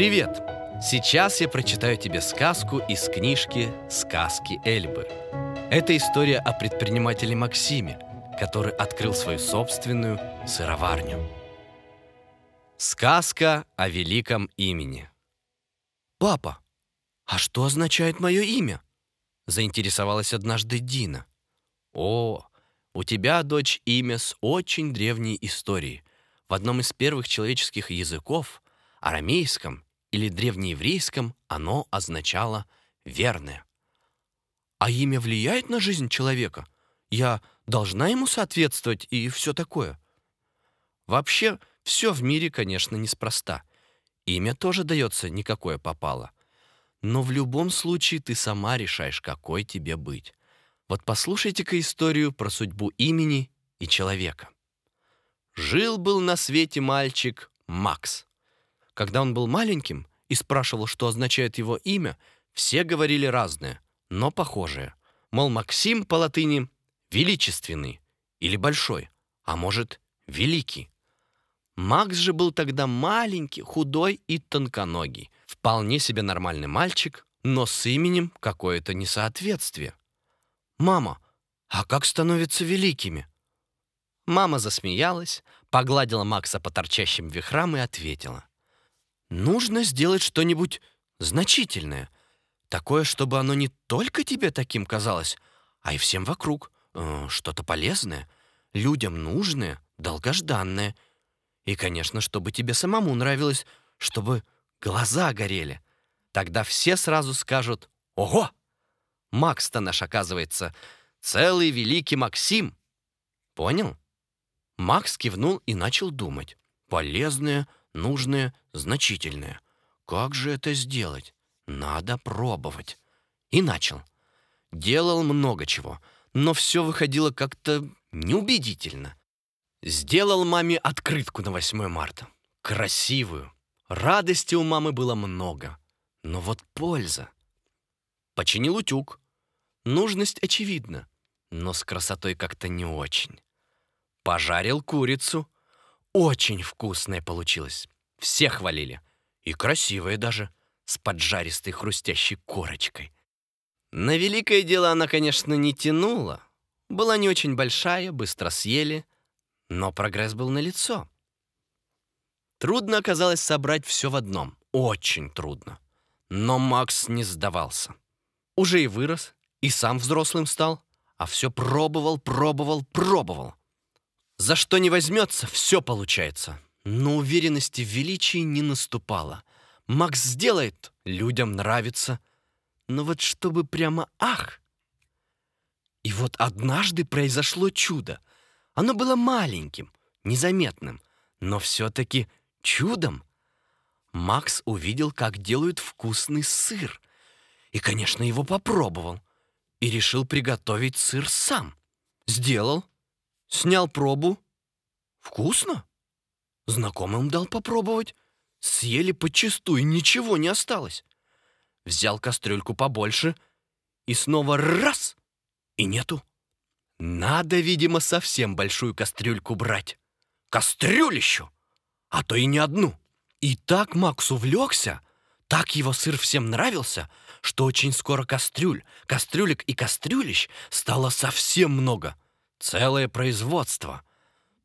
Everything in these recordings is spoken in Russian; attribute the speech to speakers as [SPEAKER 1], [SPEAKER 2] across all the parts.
[SPEAKER 1] Привет! Сейчас я прочитаю тебе сказку из книжки «Сказки Эльбы». Это история о предпринимателе Максиме, который открыл свою собственную сыроварню. Сказка о великом имени. «Папа, а что означает мое имя?» заинтересовалась однажды Дина. «О, у тебя, дочь, имя с очень древней историей. В одном из первых человеческих языков, арамейском или древнееврейском, оно означало «верное». А имя влияет на жизнь человека? Я должна ему соответствовать и все такое? Вообще, все в мире, конечно, неспроста. Имя тоже дается никакое попало. Но в любом случае ты сама решаешь, какой тебе быть. Вот послушайте-ка историю про судьбу имени и человека. Жил-был на свете мальчик Макс. Когда он был маленьким и спрашивал, что означает его имя, все говорили разное, но похожее. Мол, Максим по латыни «величественный» или «большой», а может, «великий». Макс же был тогда маленький, худой и тонконогий. Вполне себе нормальный мальчик, но с именем какое-то несоответствие. «Мама, а как становятся великими?» Мама засмеялась, погладила Макса по торчащим вихрам и ответила. «Нужно сделать что-нибудь значительное. Такое, чтобы оно не только тебе таким казалось, а и всем вокруг. Э, что-то полезное, людям нужное, долгожданное — и, конечно, чтобы тебе самому нравилось, чтобы глаза горели. Тогда все сразу скажут «Ого! Макс-то наш, оказывается, целый великий Максим!» Понял? Макс кивнул и начал думать. Полезное, нужное, значительное. Как же это сделать? Надо пробовать. И начал. Делал много чего, но все выходило как-то неубедительно. Сделал маме открытку на 8 марта. Красивую. Радости у мамы было много. Но вот польза. Починил утюг. Нужность очевидна, но с красотой как-то не очень. Пожарил курицу. Очень вкусная получилась. Все хвалили. И красивая даже, с поджаристой хрустящей корочкой. На великое дело она, конечно, не тянула. Была не очень большая, быстро съели — но прогресс был налицо. Трудно оказалось собрать все в одном. Очень трудно. Но Макс не сдавался. Уже и вырос, и сам взрослым стал, а все пробовал, пробовал, пробовал. За что не возьмется, все получается. Но уверенности в величии не наступало. Макс сделает, людям нравится. Но вот чтобы прямо ах! И вот однажды произошло чудо — оно было маленьким, незаметным, но все-таки чудом. Макс увидел, как делают вкусный сыр. И, конечно, его попробовал. И решил приготовить сыр сам. Сделал. Снял пробу. Вкусно. Знакомым дал попробовать. Съели почистую, ничего не осталось. Взял кастрюльку побольше и снова раз — и нету. Надо, видимо, совсем большую кастрюльку брать. Кастрюлищу! А то и не одну. И так Макс увлекся, так его сыр всем нравился, что очень скоро кастрюль, кастрюлек и кастрюлищ стало совсем много. Целое производство.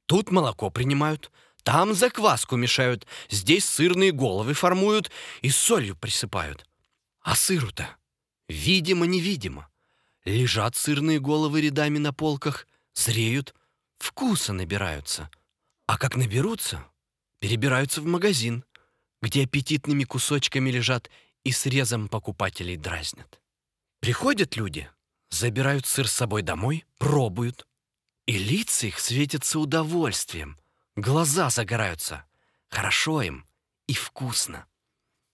[SPEAKER 1] Тут молоко принимают, там закваску мешают, здесь сырные головы формуют и солью присыпают. А сыру-то видимо-невидимо. Лежат сырные головы рядами на полках, зреют, вкуса набираются. А как наберутся, перебираются в магазин, где аппетитными кусочками лежат и срезом покупателей дразнят. Приходят люди, забирают сыр с собой домой, пробуют. И лица их светятся удовольствием, глаза загораются. Хорошо им и вкусно.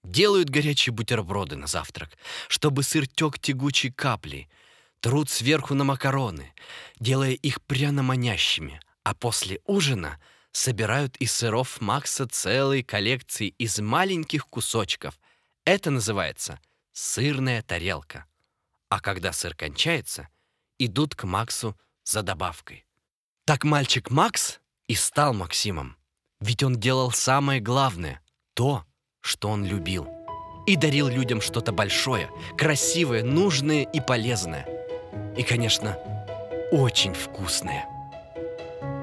[SPEAKER 1] Делают горячие бутерброды на завтрак, чтобы сыр тек тягучей каплей — трут сверху на макароны, делая их пряно манящими, а после ужина собирают из сыров Макса целые коллекции из маленьких кусочков. Это называется сырная тарелка. А когда сыр кончается, идут к Максу за добавкой. Так мальчик Макс и стал Максимом. Ведь он делал самое главное — то, что он любил. И дарил людям что-то большое, красивое, нужное и полезное. И, конечно, очень вкусное.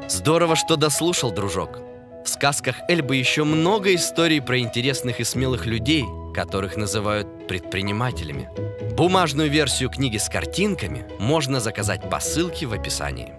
[SPEAKER 1] Здорово, что дослушал, дружок. В сказках Эльбы еще много историй про интересных и смелых людей, которых называют предпринимателями. Бумажную версию книги с картинками можно заказать по ссылке в описании.